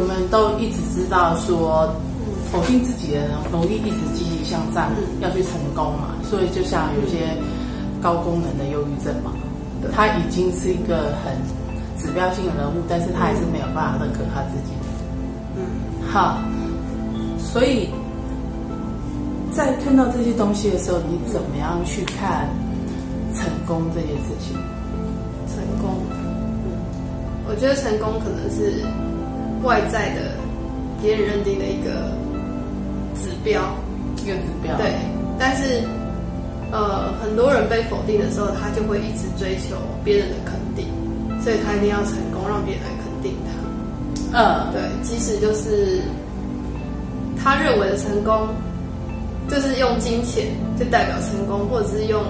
我们都一直知道说，否定自己的人容易一直积极向上，要去成功嘛。所以就像有些高功能的忧郁症嘛，他已经是一个很指标性的人物，但是他还是没有办法认可他自己。嗯，好，所以在看到这些东西的时候，你怎么样去看成功这件事情？成功，嗯，我觉得成功可能是外在的别人认定的一个指标，一个指标。对，但是呃，很多人被否定的时候，他就会一直追求别人的肯定，所以他一定要成功，让别人来肯定他。嗯，对，即使就是他认为的成功，就是用金钱就代表成功，或者是用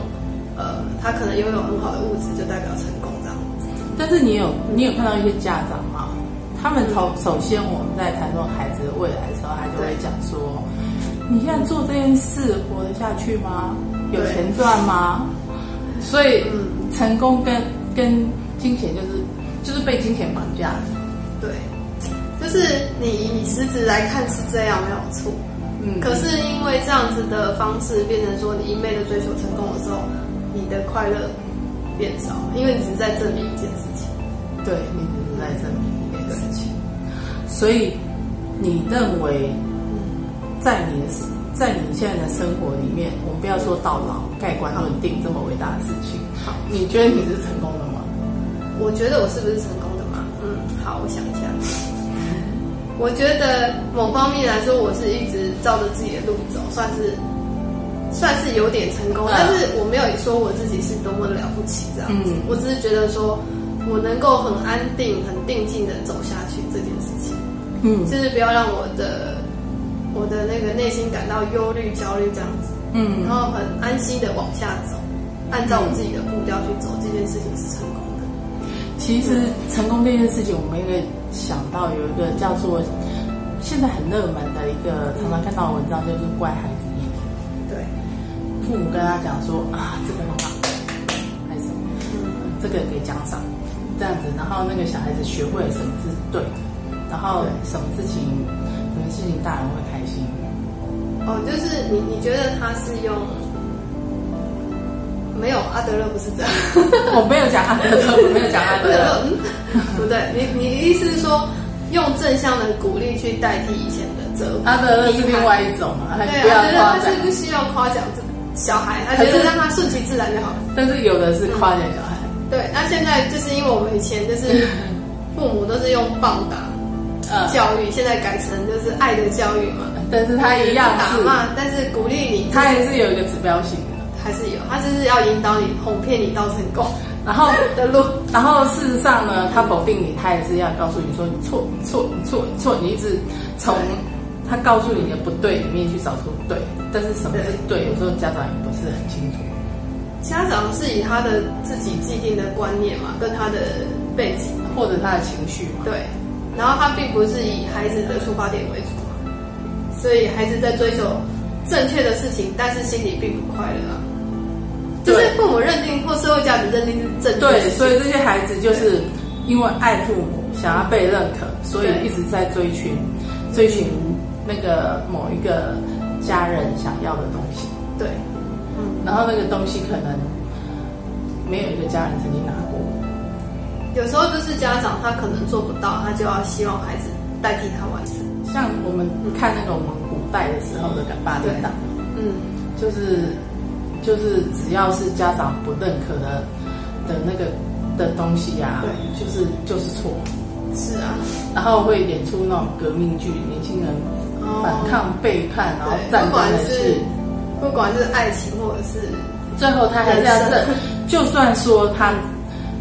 呃，他可能拥有很好的物质就代表成功这样子。但是你有你有看到一些家长吗？他们头首先我们在谈论孩子的未来的时候，他就会讲说：“你现在做这件事活得下去吗？有钱赚吗？”所以，嗯成功跟跟金钱就是就是被金钱绑架。对，就是你以实质来看是这样没有错。嗯，可是因为这样子的方式变成说，你一昧的追求成功的时候，你的快乐变少，因为你只是在证明一件事情。对你只是在证明所以你认为，在你的在你现在的生活里面，我们不要说到老盖棺论定这么伟大的事情，好，你觉得你是成功的吗？我觉得我是不是成功的吗？嗯，好，我想一下。我觉得某方面来说，我是一直照着自己的路走，算是算是有点成功，但是我没有说我自己是多么了不起这样子，我只是觉得说我能够很安定、很定静的走下去这件事情，嗯，就是不要让我的我的那个内心感到忧虑、焦虑这样子，嗯，然后很安心的往下走，按照我自己的步调去走，这件事情是成功的。其实成功这件事情，我们应该想到有一个叫做现在很热门的一个常常看到的文章，就是乖孩子。对，父母跟他讲说啊，这个很好，还是什么，这个给奖赏，这样子，然后那个小孩子学会了什么是对的，然后什么事情，什么事情大人会开心。哦，就是你你觉得他是用？没有阿德勒不是这样，我没有讲阿德勒，我没有讲阿德勒，不对，你你的意思是说用正向的鼓励去代替以前的责阿德勒是另外一种啊，对，阿德勒他是不需要夸奖这小孩，他觉得让他顺其自然就好。但是有的是夸奖小孩，对，那现在就是因为我们以前就是 父母都是用棒打教育，现在改成就是爱的教育嘛，但是他一样打骂，但是鼓励你，他也是有一个指标性的。还是有，他就是要引导你、哄骗你到成功，然后的路。然后事实上呢，他否定你，他也是要告诉你说你错、你错、你错、你错。你一直从他告诉你的不对里面去找出对，但是什么是对？有时候家长也不是很清楚。家长是以他的自己既定的观念嘛，跟他的背景或者他的情绪嘛。对，然后他并不是以孩子的出发点为主嘛，所以孩子在追求正确的事情，但是心里并不快乐啊。就是父母认定或社会价值认定是正对，所以这些孩子就是因为爱父母，想要被认可，所以一直在追寻追寻那个某一个家人想要的东西。对，嗯，然后那个东西可能没有一个家人曾经拿过。有时候就是家长他可能做不到，他就要希望孩子代替他完成。像我们看那个我们古代的时候的八点档，嗯，就是。就是只要是家长不认可的的那个的东西呀，对，就是就是错，是啊，然后会演出那种革命剧，年轻人反抗背叛，然后战争的是不管是爱情或者是最后他还是要认，就算说他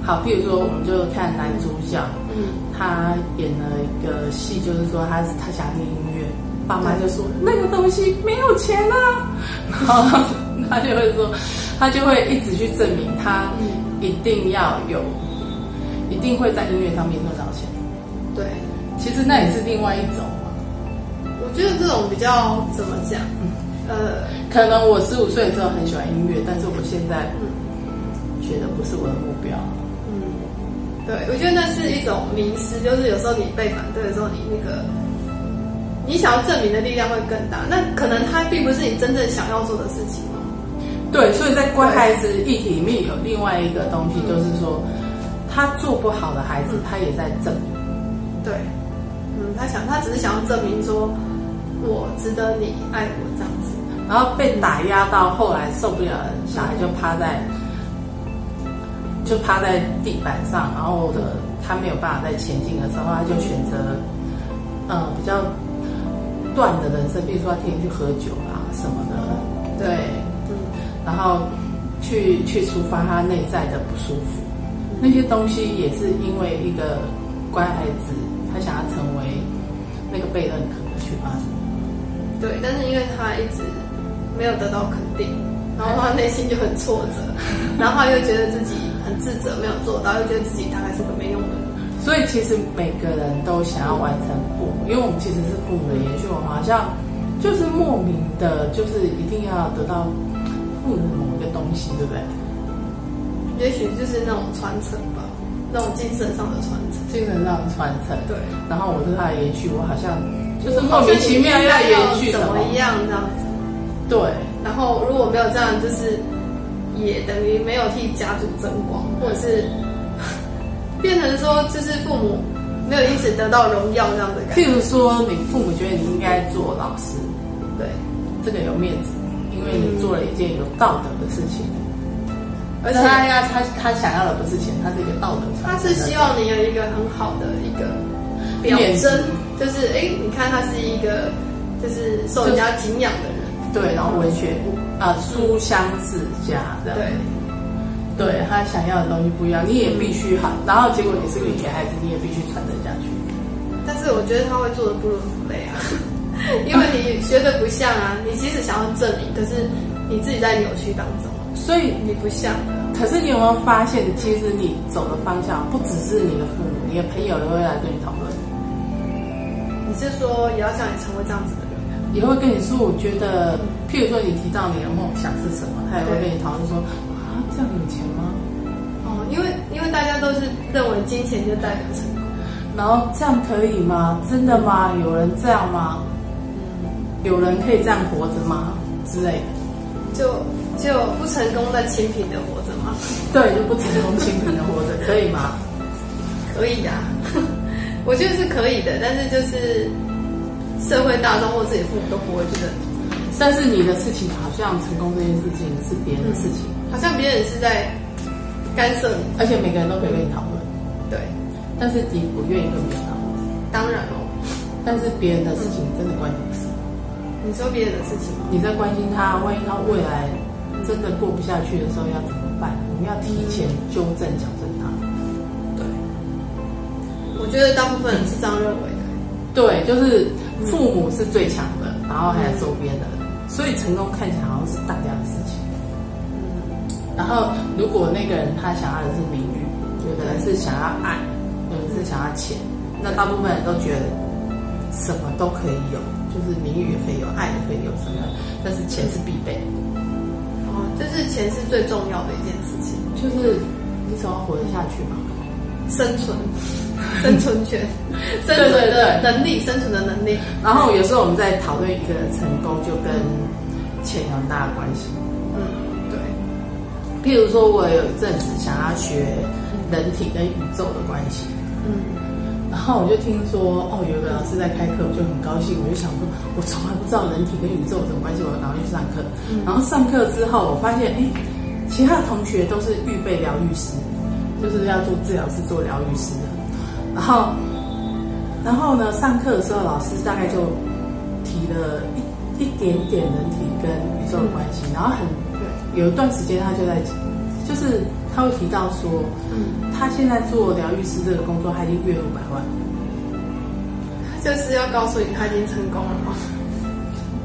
好，譬如说我们就看男主角，嗯，他演了一个戏，就是说他他想听音乐，爸妈就说那个东西没有钱啊，然后。他就会说，他就会一直去证明他一定要有，一定会在音乐上面赚到钱。对，其实那也是另外一种嘛。我觉得这种比较怎么讲？呃，可能我十五岁的时候很喜欢音乐，但是我现在觉得不是我的目标。嗯，对，我觉得那是一种迷失，就是有时候你被反对的时候，你那个你想要证明的力量会更大。那可能它并不是你真正想要做的事情哦。对，所以在乖孩子议题里面有另外一个东西，就是说他做不好的孩子，他也在证明。对，嗯，他想，他只是想要证明说，我值得你爱我这样子。然后被打压到后来受不了了，小孩就趴在就趴在地板上，然后的他没有办法再前进的时候，他就选择呃比较断的人生，比如说他天天去喝酒啊什么的，对，嗯，然后去去抒发他内在的不舒服，那些东西也是因为一个乖孩子，他想要成为那个被认可的去发生。对，但是因为他一直没有得到肯定，然后他内心就很挫折，然后他又觉得自己很自责，没有做到，又觉得自己大概是个没用的人。所以其实每个人都想要完成父母，因为我们其实是父母的延续我们，好像就是莫名的，就是一定要得到父母的某一个东西，对不对？也许就是那种传承吧，那种精神上的传承。精神上的传承，对。然后我是他的延续，我好像就是莫名其妙要延续什么一样这样子。对。然后如果没有这样，就是也等于没有替家族争光，或者是 变成说，就是父母没有因此得到荣耀这样的感觉。譬如说，你父母觉得你应该做老师，对，这个有面子，因为你做了一件有道德的事情。而且他要他他想要的不是钱，他是一个道德。他是希望你有一个很好的一个表征，就是哎，你看他是一个就是受人家敬仰的人。对，然后文学啊，书香世家这样。对，对他想要的东西不一样，你也必须好。然后结果你是个野孩子，你也必须传承下去。但是我觉得他会做的不伦不类啊，因为你学的不像啊。你即使想要证明，可是你自己在扭曲当中，所以你不像。可是你有没有发现，其实你走的方向不只是你的父母，你的朋友也会来跟你讨论。你是说也要像你成为这样子的人？也会跟你说，我觉得，譬如说你提到你的梦想是什么，他也会跟你讨论说，啊，这样有钱吗？哦，因为因为大家都是认为金钱就代表成功，然后这样可以吗？真的吗？有人这样吗？有人可以这样活着吗？之类的，就就不成功的清贫的活着吗？对，就不成功清贫的活着，可以吗？可以呀，我觉得是可以的，但是就是社会大众或自己父母都不会觉得。但是你的事情好像成功这件事情是别人的事情，好像别人是在干涉你，而且每个人都可以跟你讨论，对，但是你不愿意跟别人讨论。当然哦，但是别人的事情真的关你的事。你说别人的事情吗？你在关心他，万一他未来真的过不下去的时候要怎么办？我们要提前纠正、矫正他。对，我觉得大部分人是这样认为的。对，就是父母是最强的，然后还有周边的人，所以成功看起来好像是大家的事情。然后，如果那个人他想要的是名誉，有的人是想要爱，有人是想要钱，那大部分人都觉得什么都可以有，就是名誉也可以有，爱也可以有什么，但是钱是必备。哦，就是钱是最重要的一件事情，就是你总要活得下去嘛，生存，生存权，生存的能力，生存的能力。然后有时候我们在讨论一个人成功，就跟钱有很大的关系。嗯，对。譬如说，我有一阵子想要学人体跟宇宙的关系，嗯，然后我就听说，哦，有个老师在开课，我就很高兴，我就想说，我从来不知道人体跟宇宙有什么关系，我要赶快去上课。然后上课之后，我发现，哎，其他的同学都是预备疗愈师，就是要做治疗师、做疗愈师的。然后，然后呢，上课的时候，老师大概就提了一一点点人体跟宇宙的关系，然后很有一段时间，他就在，就是他会提到说，嗯，他现在做疗愈师这个工作，他已经月入百万。就是要告诉你他已经成功了吗？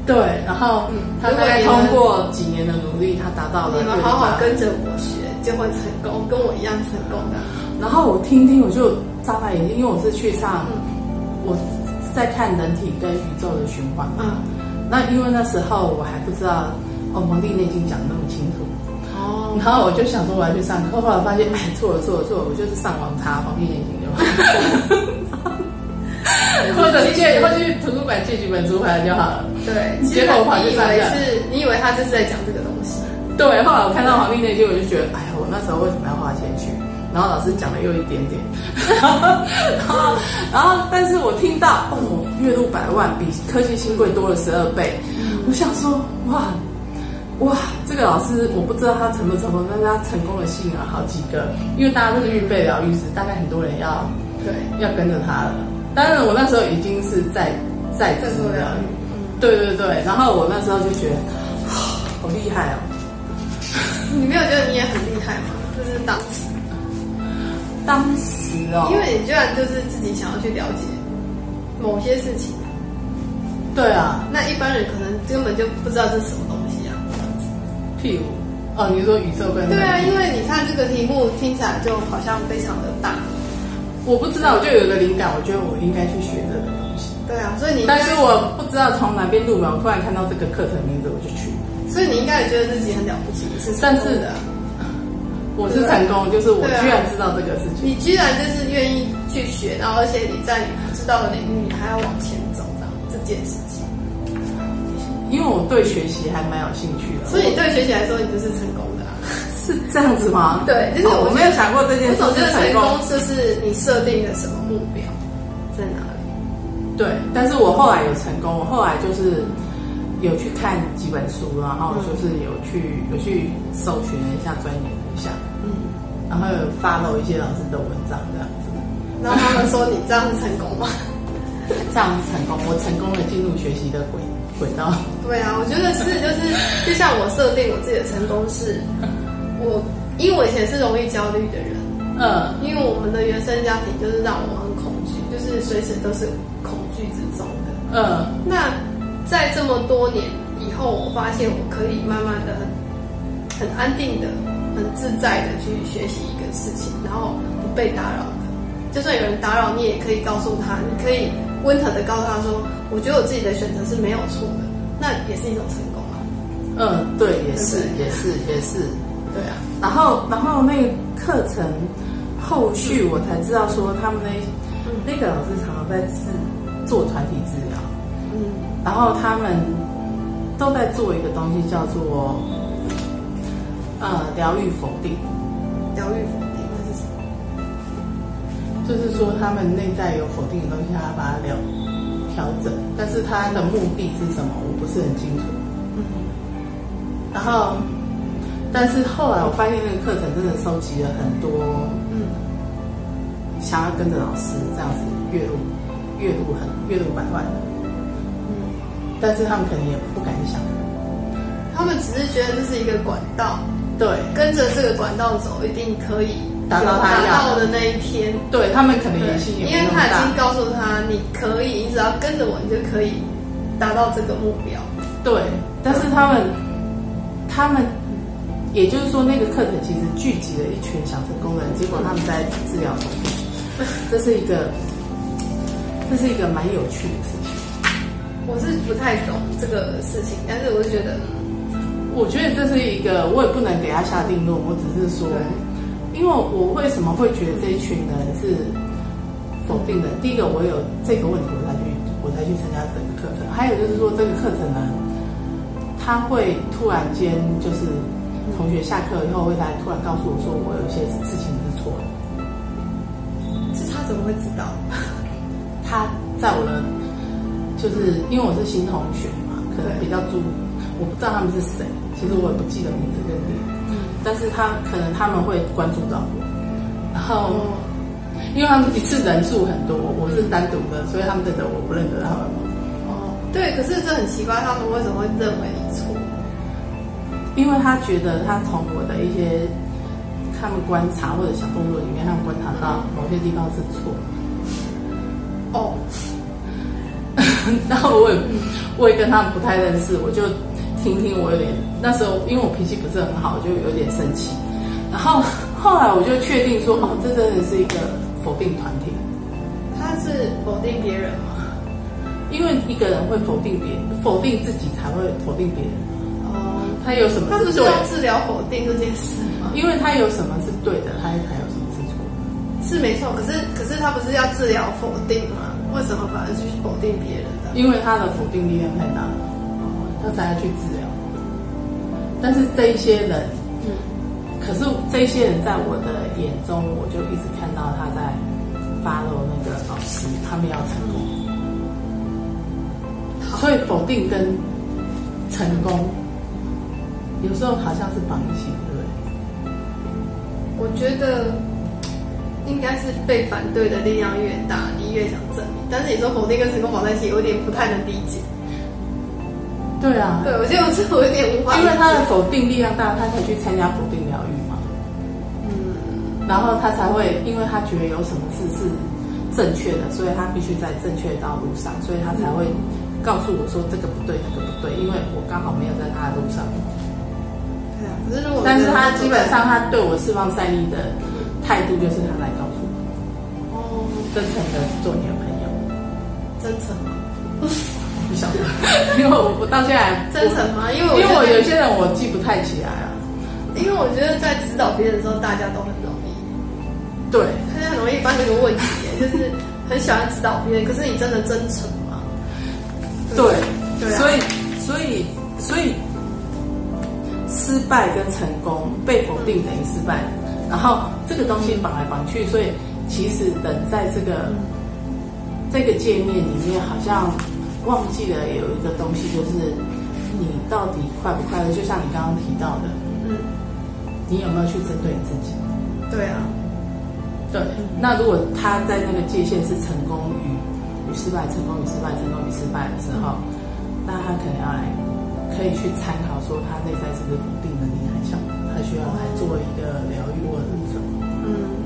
对，然后他大概通过几年的努力，他达到了你们好好跟着我学，就会成功，跟我一样成功的。然后我听听，我就眨巴眼睛，因为我是去上，我在看人体跟宇宙的循环嘛。嗯，那因为那时候我还不知道哦，《黄帝内经》讲的那么清楚，哦，然后我就想说我要去上课，后来发现哎错了错了错了，我就是上网查黄帝内经就好，或者借或者去图书馆借几本书回来就好了。对，结果我跑去以上课。为是，你以为他就是在讲这个东西。对，后来我看到黄帝内经，我就觉得，哎呀，我那时候为什么要花钱去？然后老师讲了又一点点，然后然后，但是我听到哦，月入百万，比科技新贵多了十二倍，我想说，哇哇，这个老师我不知道他成不成功，但是他成功的吸引了好几个，因为大家都是预备疗愈师，大概很多人要对，要跟着他了。当然，我那时候已经是在在职在做疗了愈，对对对，然后我那时候就觉得好厉害哦。你没有觉得你也很厉害吗？就是当时，当时哦，因为你居然就是自己想要去了解某些事情，对啊，那一般人可能根本就不知道这是什么东西啊。譬如哦，你说宇宙跟对啊，因为你看这个题目听起来就好像非常的大。我不知道，我就有一个灵感，我觉得我应该去学这个东西，对啊，所以你但是我不知道从哪边入门，我突然看到这个课程名字，我就去。所以你应该也觉得自己很了不起，是成但是功的啊。我是成功，就是我居然知道这个事情。你居然就是愿意去学，然后而且你在你不知道的领域，你还要往前走，这样这件事情。因为我对学习还蛮有兴趣的，所以你对学习来说，你就是成功的啊。是这样子吗？对就是我没有想过这件事我总觉得是成功。成功就是你设定的什么目标在哪里。对，但是我后来有成功，我后来就是有去看几本书，然后就是有去有去搜寻了一下，钻研了一下，嗯，然后有 follow 一些老师的文章这样子，然后他们说你这样是成功吗？这样是成功，我成功的进入学习的轨轨道。对啊，我觉得是，就是就像我设定我自己的成功是，我因为我以前是容易焦虑的人，嗯因为我们的原生家庭就是让我很恐惧，就是随时都是恐惧之中的。嗯那在这么多年以后，我发现我可以慢慢的很很安定的、很自在的去学习一个事情，然后不被打扰的。就算有人打扰，你也可以告诉他，你可以温和的告诉他说：“我觉得我自己的选择是没有错的。”那也是一种成功啊。嗯，对，也是对也是也是。对啊，然后然后那个课程后续我才知道说，他们那那个老师常常在自做团体治疗。嗯，然后他们都在做一个东西，叫做呃疗愈否定，疗愈否定那是什么？就是说他们内在有否定的东西，他把它疗调整，但是他的目的是什么，我不是很清楚。嗯然后，但是后来我发现那个课程真的收集了很多嗯想要跟着老师这样子月入月入很月入百万但是他们可能也不敢想。他们只是觉得这是一个管道，对，跟着这个管道走，一定可以达到他达要的到的那一天。对他们可能也心里因为他已经。告诉他，你可以，你只要跟着我，你就可以达到这个目标。对，但是他们，他们，也就是说，那个课程其实聚集了一群想成功的人，结果他们在治疗中，这是一个，这是一个蛮有趣的事情。我是不太懂这个事情，但是我就觉得，我觉得这是一个，我也不能给他下定论，我只是说，因为我为什么会觉得这一群人是否定的？第一个，我有这个问题，我才去，我才去参加这个课程。还有就是说，这个课程呢，他会突然间就是同学下课以后会来突然告诉我说，我有一些事情是错的。是他怎么会知道？他在我的，就是因为我是新同学嘛，可能比较注，我不知道他们是谁，其实我也不记得名字跟脸，但是他可能他们会关注到我，然后哦，因为他们一次人数很多，我是单独的，所以他们认得我，不认得他们。哦，对，可是这很奇怪，他们为什么会认为你错？因为他觉得他从我的一些他们观察或者小动作里面，他们观察到某些地方是错。哦，然后我也我也跟他们不太认识，我就听听，我有点那时候因为我脾气不是很好，就有点生气。然后后来我就确定说，哦，这真的是一个否定团体，他是否定别人吗？因为一个人会否定别人，否定自己才会否定别人。哦，他有什么他不是对要治疗否定这件事吗？因为他有什么是对的，他才有什么是错的。是没错，可是可是他不是要治疗否定吗？为什么反而去否定别人的？因为他的否定力量太大了，他才要去治疗。但是这一些人，嗯，可是这一些人在我的眼中，我就一直看到他在发露那个老师，他们要成功。所以否定跟成功，有时候好像是绑一起，对不对？我觉得应该是被反对的力量越大，你越想证明。但是你说否定跟成功绑在一起，有点不太能理解。对啊，对，我觉得我这我有点无法。因为他的否定力量大，他才去参加否定疗愈嘛。嗯，然后他才会，因为他觉得有什么事是正确的，所以他必须在正确的道路上，所以他才会告诉我说这个不对，那个不对，因为我刚好没有在他的路上。对啊。可是如果但是他基本上他对我释放善意的态度，就是他来告真诚的做你的朋友。真诚吗？不晓得，因为我我到现在真诚吗？因为我因为我有些人我记不太起来啊。因为我觉得在指导别人的时候，大家都很容易，对，大家很容易犯这个问题，就是很喜欢指导别人，可是你真的真诚吗？对，对啊所以所以所以失败跟成功被否定等于失败，然后这个东西绑来绑去，所以其实人在这个这个界面里面，好像忘记了有一个东西，就是你到底快不快乐？就像你刚刚提到的，嗯，你有没有去针对你自己？对啊，对，那如果他在那个界限是成功与与失败，成功与失败，成功与失败的时候，那他可能要来可以去参考说他内在是不是否定能力很强，他需要来做一个疗愈或者是什么。嗯，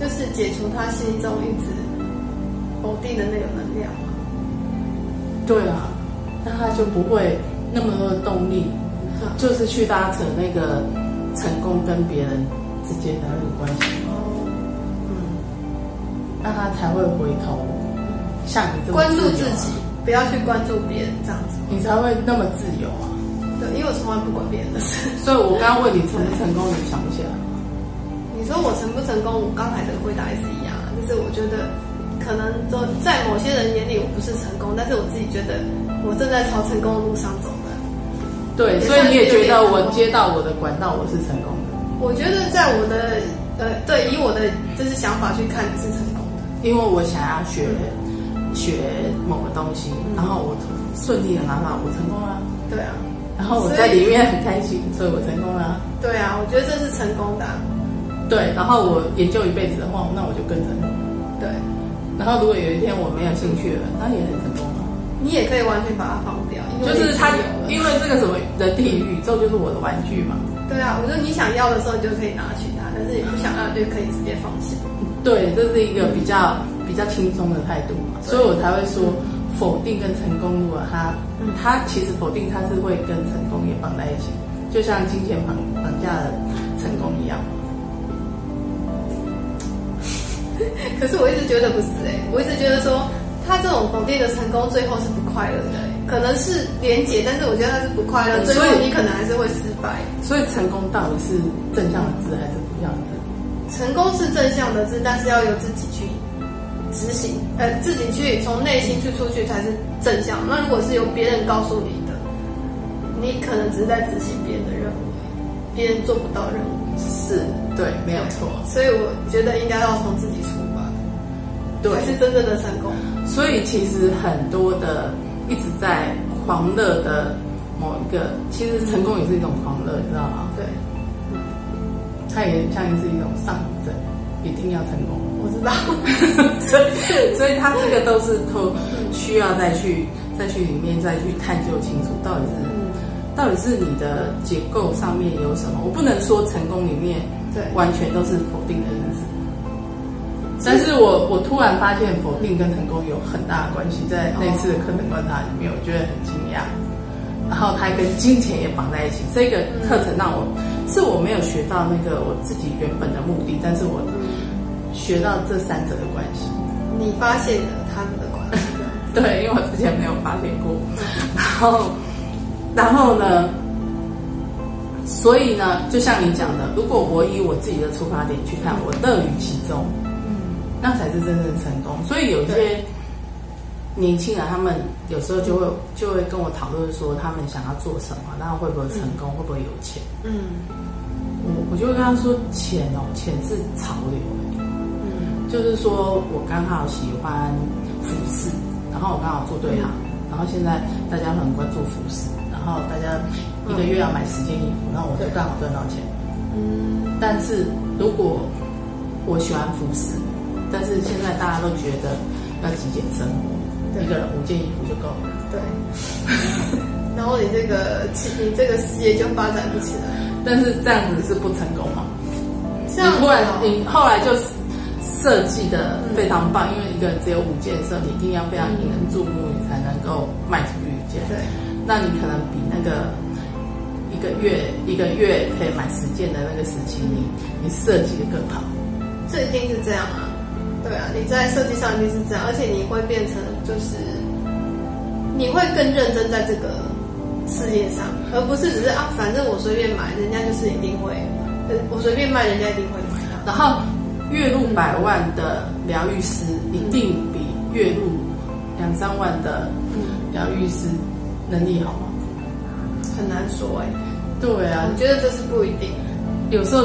就是解除他心中一直否定的那个能量嘛。对啊，那他就不会那么多的动力，就是去拉扯那个成功跟别人之间的那个关系，哦，嗯，那他才会回头像你这么关注自己，不要去关注别人，这样子。你才会那么自由啊。对，因为我从来不管别人的事。所以我刚刚问你成不成功，你想不起来？你说我成不成功？我刚才的回答也是一样啊，就是我觉得可能都在某些人眼里我不是成功，但是我自己觉得我正在朝成功的路上走的。对，所以你也觉得我接到我的管道，我是成功的，我觉得在我的呃，对，以我的就是想法去看，你是成功的。因为我想要学学某个东西，然后我顺利的拿到，我成功了。对啊，然后我在里面很开心，所以我成功了。对啊，我觉得这是成功的啊、对，然后我研究一辈子的话，那我就更成功。对，然后如果有一天我没有兴趣了，那也很成功啊。你也可以完全把它放掉，因为就是他因为这个什么人体宇宙就是我的玩具嘛。对啊，我说你想要的时候你就可以拿取它，但是你不想要就可以直接放下。对，这是一个比较比较轻松的态度嘛，所以我才会说否定跟成功，如果他嗯它其实否定他是会跟成功也绑在一起，就像金钱绑绑架了成功一样可是我一直觉得不是哎、我一直觉得说他这种否定的成功最后是不快乐的、欸，可能是连结，但是我觉得他是不快乐，最所以后你可能还是会失败。所以成功到底是正向的字还是负向的字？成功是正向的字，但是要由自己去执行，呃，自己去从内心去出去才是正向。那如果是由别人告诉你的，你可能只是在执行别人的任务，别人做不到任务。是对，没有错。所以我觉得应该要从自对才是真正的成功。所以其实很多的一直在狂热的某一个，其实成功也是一种狂热，你知道吗？对，它也像是一种上瘾症，一定要成功。我知道。所以，所以他这个都是都需要再去再去里面再去探究清楚，到底是、嗯到底是你的结构上面有什么？我不能说成功里面对完全都是否定的但是我我突然发现否定跟成功有很大的关系，在那次的课程观察里面，我觉得很惊讶。然后它跟金钱也绑在一起，这个课程让我是我没有学到那个我自己原本的目的，但是我学到这三者的关系。你发现了他们的关系，对，因为我之前没有发现过。然后，然后呢，所以呢，就像你讲的，如果我以我自己的出发点去看，我乐于其中，嗯，那才是真正成功。所以有一些年轻人，他们有时候就会就会跟我讨论说，他们想要做什么，然后会不会成功，会不会有钱？嗯。我我就会跟他说，钱哦，钱是潮流、欸，嗯。就是说我刚好喜欢服饰，然后我刚好做对行，然后现在大家很关注服饰，然后大家一个月要买十件衣服，那我就刚好赚到钱。嗯但是如果我喜欢服饰，但是现在大家都觉得要极简生活，对一个人五件衣服就够了。对。然后你这个你这个事业就发展不起来。但是这样子是不成功嘛？这样子你突然哦你后来就设计的非常棒，因为一个人只有五件的时候，你一定要非常引人注目，你才能够卖出去一件。对，那你可能比那个一个月一个月可以买十件的那个时期，你你设计的更好。这一定是这样啊。对啊，你在设计上一定是这样，而且你会变成就是你会更认真在这个事业上，而不是只是啊，反正我随便买，人家就是一定会，呃，我随便卖，人家一定会买到。然后月入百万的疗愈师一定比月入两三万的嗯，疗愈师能力好吗？很难说哎、对啊我，觉得这是不一定。有时候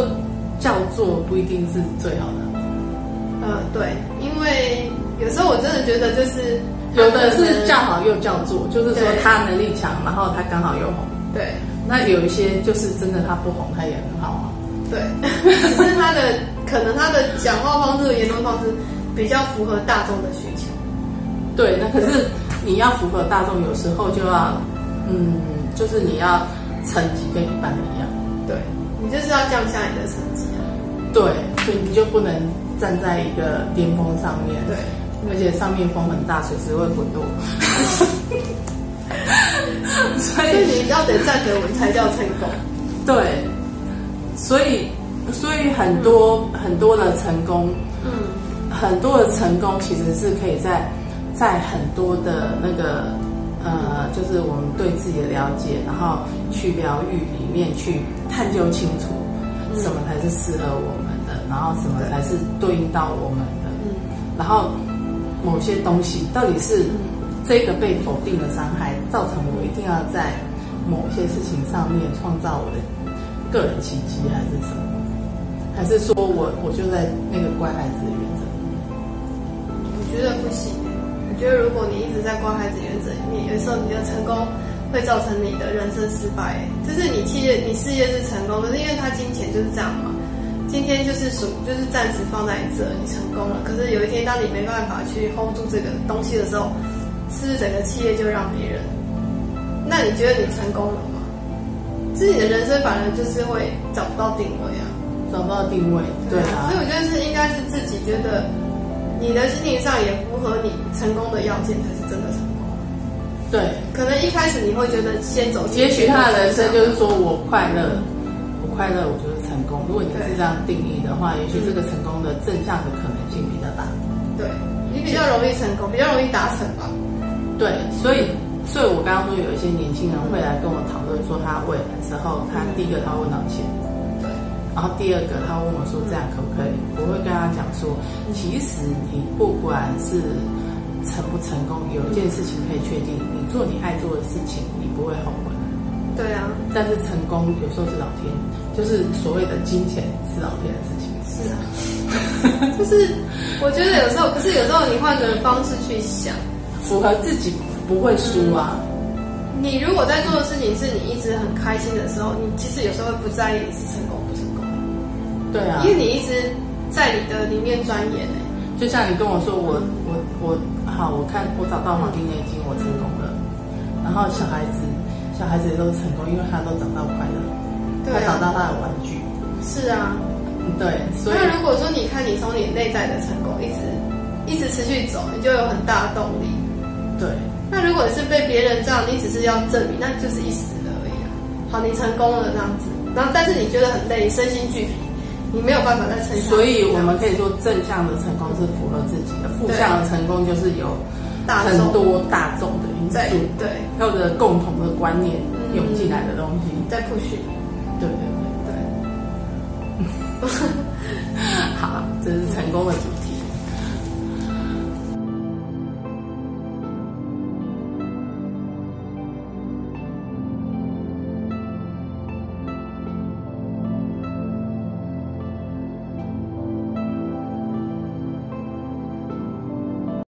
叫做不一定是最好的。呃，对，因为有时候我真的觉得就是有的是叫好又叫座，就是说他能力强，然后他刚好又红。对那有一些就是真的他不红，他也很好啊。对，只是他的可能他的讲话方式、言论方式比较符合大众的需求。对，那可是你要符合大众，有时候就要，嗯，就是你要成绩跟一般人一样。对你就是要降下你的成绩啊。对，所以你就不能站在一个巅峰上面。对，而且上面风很大，随时会滚落。所 所以以你要得站得稳才叫成功。对，所以所以很多、很多的成功，嗯很多的成功其实是可以在在很多的那个呃，就是我们对自己的了解，然后去疗愈里面去探究清楚嗯什么才是适合我然后什么才是对应到我们的，嗯然后某些东西到底是这个被否定的伤害，造成我一定要在某些事情上面创造我的个人奇迹，还是什么？还是说我我就在那个乖孩子的原则里面？我觉得不行。我觉得如果你一直在乖孩子原则里面，有时候你的成功会造成你的人生失败。就是你企业、你事业是成功，可是因为他金钱就是这样嘛。今天就是属，就是暂时放在这，你成功了。可是有一天，当你没办法去 hold 住这个东西的时候，是不是整个企业就让别人？那你觉得你成功了吗？自己的人生反而就是会找不到定位啊。找不到定位，对啊所以，我觉得是应该是自己觉得你的心灵上也符合你成功的要件，才是真的成功。对。可能一开始你会觉得先走进也许他的人生就是说，我快乐，我快乐，我就是成功。如果你是这样定义的话，也许这个成功的正向的可能性比较大。对你比较容易成功，比较容易达成吧。对，所以，所以我刚刚说有一些年轻人会来跟我讨论说他未来之后，他第一个他会问到钱，对，然后第二个他问我说这样可不可以？我会跟他讲说，其实你不管是成不成功，有一件事情可以确定，你做你爱做的事情，你不会后悔。对啊，但是成功有时候是老天，就是所谓的金钱是老天的事情。是啊，就是我觉得有时候，可是有时候你换个方式去想，符合自己不会输啊。你如果在做的事情是你一直很开心的时候，你其实有时候会不在意你是成功不成功，对啊因，为你一直在你的里面钻研哎、就像你跟我说，我我我好，我看我找到黄帝内经，我成功了。然后小孩子小孩子也都成功，因为他都长到快乐，他找到他的玩具。是啊。对，所以那如果说你看你从你内在的成功一直一直持续走，你就有很大的动力。对那如果是被别人这样，你只是要证明，那就是一时的而已啊。好，你成功了这样子，然后但是你觉得很累，身心俱疲，你没有办法再撑下去。所以我们可以说正向的成功是符合自己的，负向的成功就是有很大众多大众的因素对对或者共同的观念涌进来的东西。在 push，对对对对。好，这是成功的主。